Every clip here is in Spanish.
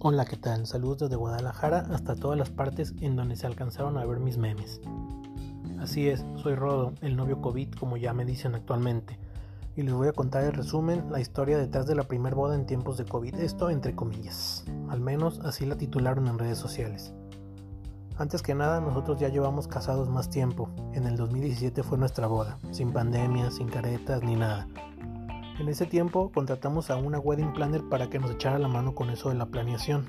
Hola, ¿qué tal? Saludos desde Guadalajara hasta todas las partes en donde se alcanzaron a ver mis memes. Así es, soy Rodo, el novio COVID como ya me dicen actualmente, y les voy a contar en resumen la historia detrás de la primer boda en tiempos de COVID, esto entre comillas, al menos así la titularon en redes sociales. Antes que nada, nosotros ya llevamos casados más tiempo, en el 2017 fue nuestra boda, sin pandemia, sin caretas ni nada. En ese tiempo contratamos a una wedding planner para que nos echara la mano con eso de la planeación.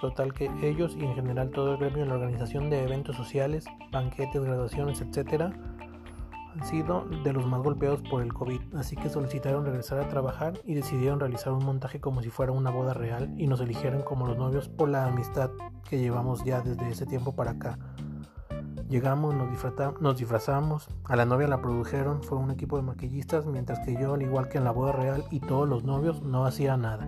Total que ellos y en general todo el gremio en la organización de eventos sociales, banquetes, graduaciones, etc. han sido de los más golpeados por el COVID, así que solicitaron regresar a trabajar y decidieron realizar un montaje como si fuera una boda real y nos eligieron como los novios por la amistad que llevamos ya desde ese tiempo para acá. Llegamos, nos, disfrazamos, a la novia la produjeron, fue un equipo de maquillistas, mientras que yo, al igual que en la boda real y todos los novios, no hacía nada.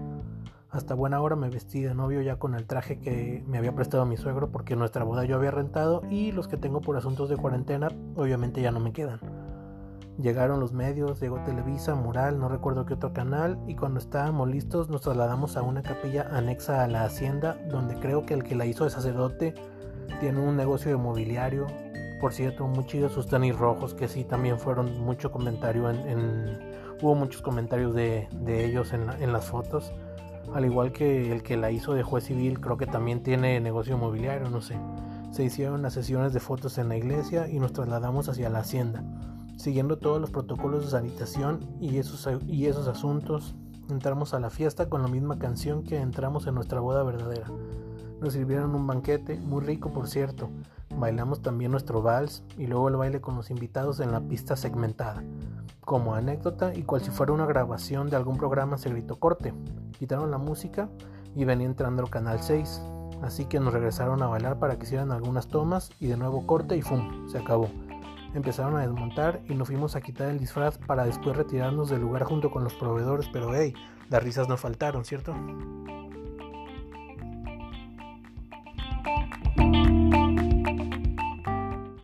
Hasta buena hora me vestí de novio ya con el traje que me había prestado mi suegro porque nuestra boda yo había rentado y los que tengo por asuntos de cuarentena obviamente ya no me quedan. Llegaron los medios, llegó Televisa, Mural, no recuerdo qué otro canal y cuando estábamos listos nos trasladamos a una capilla anexa a la hacienda donde creo que el que la hizo de sacerdote tiene un negocio de mobiliario. Por cierto, muy chidos sus tenis rojos, que sí también fueron mucho comentario en, hubo muchos comentarios de, ellos en, en, las fotos. Al igual que el que la hizo de juez civil, creo que también tiene negocio mobiliario, no sé. Se hicieron las sesiones de fotos en la iglesia y nos trasladamos hacia la hacienda. Siguiendo todos los protocolos de sanitación y esos, y esos asuntos, entramos a la fiesta con la misma canción que entramos en nuestra boda verdadera. Nos sirvieron un banquete, muy rico por cierto. Bailamos también nuestro vals y luego el baile con los invitados en la pista segmentada. Como anécdota y cual si fuera una grabación de algún programa se gritó corte. Quitaron la música y venía entrando el canal 6. Así que nos regresaron a bailar para que hicieran algunas tomas y de nuevo corte y ¡fum! Se acabó. Empezaron a desmontar y nos fuimos a quitar el disfraz para después retirarnos del lugar junto con los proveedores, pero hey, las risas no faltaron, ¿cierto? Thank you.